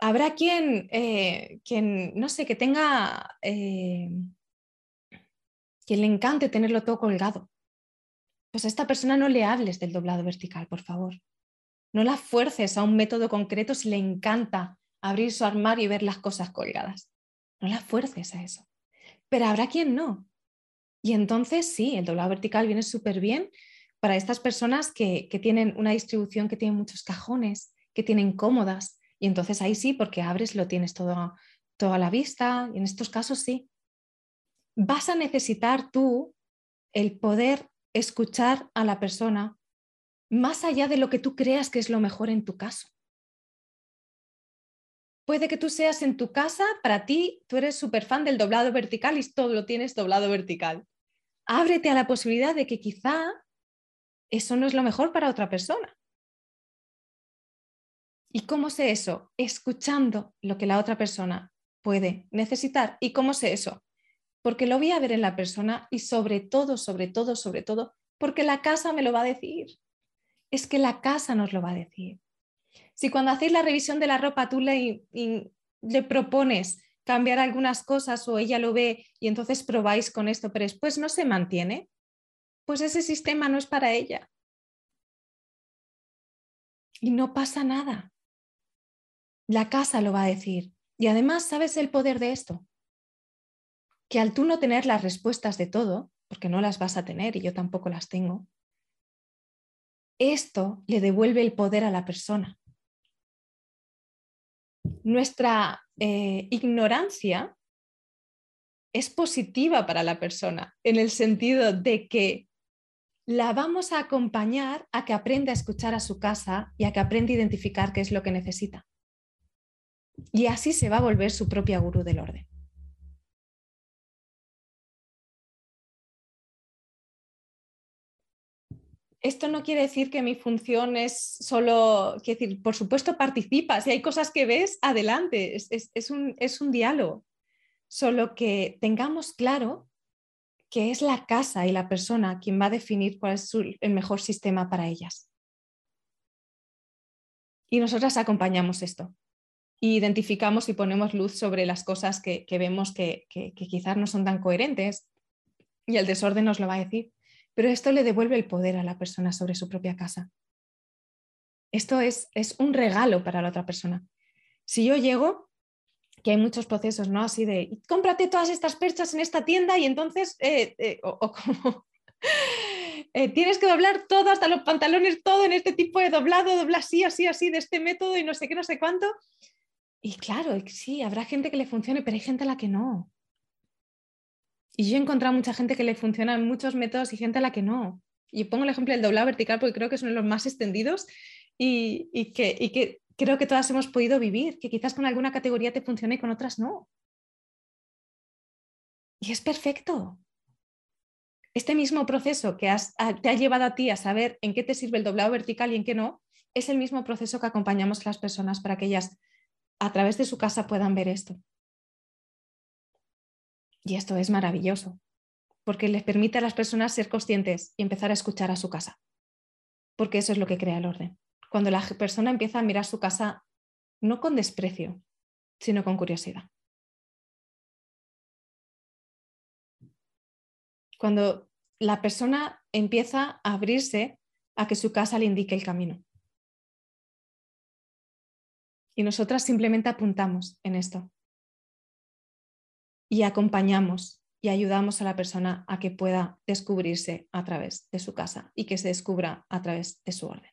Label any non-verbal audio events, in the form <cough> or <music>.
habrá quien, eh, quien, no sé, que tenga, eh, le encante tenerlo todo colgado. Pues a esta persona no le hables del doblado vertical, por favor. No la fuerces a un método concreto si le encanta abrir su armario y ver las cosas colgadas. No la fuerces a eso. Pero habrá quien no. Y entonces sí, el doblado vertical viene súper bien para estas personas que, que, tienen una distribución que tiene muchos cajones, que tienen cómodas. Y entonces ahí sí, porque abres, lo tienes todo, a la vista. Y en estos casos sí. Vas a necesitar tú el poder escuchar a la persona más allá de lo que tú creas que es lo mejor en tu caso. Puede que tú seas en tu casa, para ti, tú eres súper fan del doblado vertical y todo lo tienes doblado vertical. Ábrete a la posibilidad de que quizá eso no es lo mejor para otra persona. ¿Y cómo sé eso? Escuchando lo que la otra persona puede necesitar. ¿Y cómo sé eso? Porque lo voy a ver en la persona y sobre todo, sobre todo, sobre todo, porque la casa me lo va a decir. Es que la casa nos lo va a decir. Si cuando hacéis la revisión de la ropa tú le, le propones cambiar algunas cosas o ella lo ve y entonces probáis con esto, pero después no se mantiene, pues ese sistema no es para ella. Y no pasa nada. La casa lo va a decir. Y además, ¿sabes el poder de esto? Que al tú no tener las respuestas de todo, porque no las vas a tener y yo tampoco las tengo, esto le devuelve el poder a la persona nuestra eh, ignorancia es positiva para la persona, en el sentido de que la vamos a acompañar a que aprenda a escuchar a su casa y a que aprenda a identificar qué es lo que necesita. Y así se va a volver su propia gurú del orden. esto no quiere decir que mi función es solo, quiero decir, por supuesto participa, si hay cosas que ves, adelante, es, un, es un diálogo, solo que tengamos claro que es la casa y la persona quien va a definir cuál es el mejor sistema para ellas. Y nosotras acompañamos esto. Identificamos y ponemos luz sobre las cosas que, vemos que, que quizás no son tan coherentes y el desorden nos lo va a decir pero esto le devuelve el poder a la persona sobre su propia casa. Esto es, es un regalo para la otra persona. Si yo llego, que hay muchos procesos, ¿no? Así de, cómprate todas estas perchas en esta tienda y entonces, eh, eh, o, como, <laughs> eh, tienes que doblar todo, hasta los pantalones, todo en este tipo de doblado, dobla así, así, así, de este método y no sé qué, no sé cuánto. Y claro, sí, habrá gente que le funcione, pero hay gente a la que no. Y yo he encontrado mucha gente que le funcionan muchos métodos y gente a la que no. Y pongo el ejemplo del doblado vertical porque creo que es uno de los más extendidos y, que, y que creo que todas hemos podido vivir, que quizás con alguna categoría te funcione y con otras no. Y es perfecto. Este mismo proceso que te ha llevado a ti a saber en qué te sirve el doblado vertical y en qué no, es el mismo proceso que acompañamos a las personas para que ellas a través de su casa puedan ver esto. Y esto es maravilloso, porque les permite a las personas ser conscientes y empezar a escuchar a su casa, porque eso es lo que crea el orden. Cuando la persona empieza a mirar su casa no con desprecio, sino con curiosidad. Cuando la persona empieza a abrirse a que su casa le indique el camino. Y nosotras simplemente apuntamos en esto y acompañamos y ayudamos a la persona a que pueda descubrirse a través de su casa y que se descubra a través de su orden.